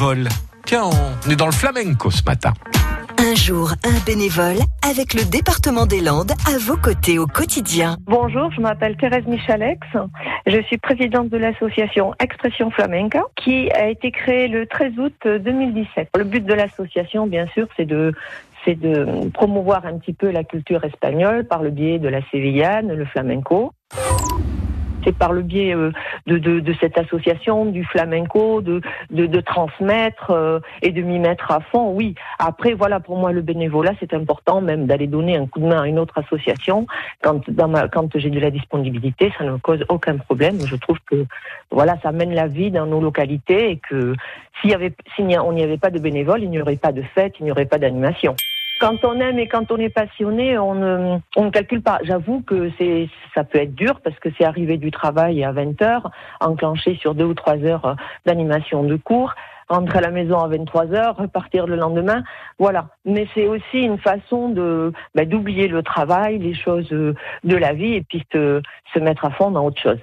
bénévoles. Tiens, on est dans le flamenco ce matin. Un jour, un bénévole avec le département des Landes à vos côtés au quotidien. Bonjour, je m'appelle Thérèse Michalex. Je suis présidente de l'association Expression Flamenca qui a été créée le 13 août 2017. Le but de l'association, bien sûr, c'est de c'est de promouvoir un petit peu la culture espagnole par le biais de la sévillane, le flamenco. C'est par le biais euh, de, de, de, cette association, du flamenco, de, de, de transmettre euh, et de m'y mettre à fond. Oui, après, voilà, pour moi, le bénévolat, c'est important même d'aller donner un coup de main à une autre association. Quand, dans ma, quand j'ai de la disponibilité, ça ne me cause aucun problème. Je trouve que voilà, ça mène la vie dans nos localités et que s'il y avait, n'y on n'y avait pas de bénévoles, il n'y aurait pas de fête, il n'y aurait pas d'animation quand on aime et quand on est passionné, on ne, on calcule pas. J'avoue que c'est, ça peut être dur parce que c'est arrivé du travail à 20 heures, enclenché sur deux ou trois heures d'animation de cours, rentrer à la maison à 23 heures, repartir le lendemain. Voilà. Mais c'est aussi une façon de, bah, d'oublier le travail, les choses de la vie et puis se, se mettre à fond dans autre chose.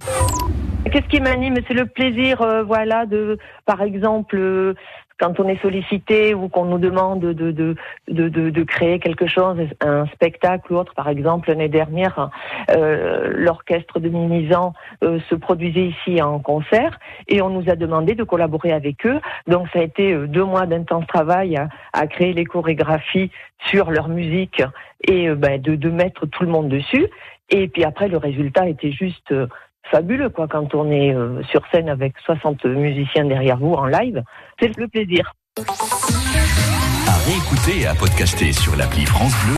Qu'est-ce qui m'anime? C'est le plaisir, euh, voilà, de, par exemple, euh, quand on est sollicité ou qu'on nous demande de, de, de, de, créer quelque chose, un spectacle ou autre. Par exemple, l'année dernière, euh, l'orchestre de Mimizan euh, se produisait ici en concert et on nous a demandé de collaborer avec eux. Donc ça a été euh, deux mois d'intense travail à, à, créer les chorégraphies sur leur musique et ben, de, de mettre tout le monde dessus. Et puis après, le résultat était juste fabuleux quoi quand on est euh, sur scène avec 60 musiciens derrière vous en live. C'est le plaisir. À réécouter et à podcaster sur l'appli France Bleu.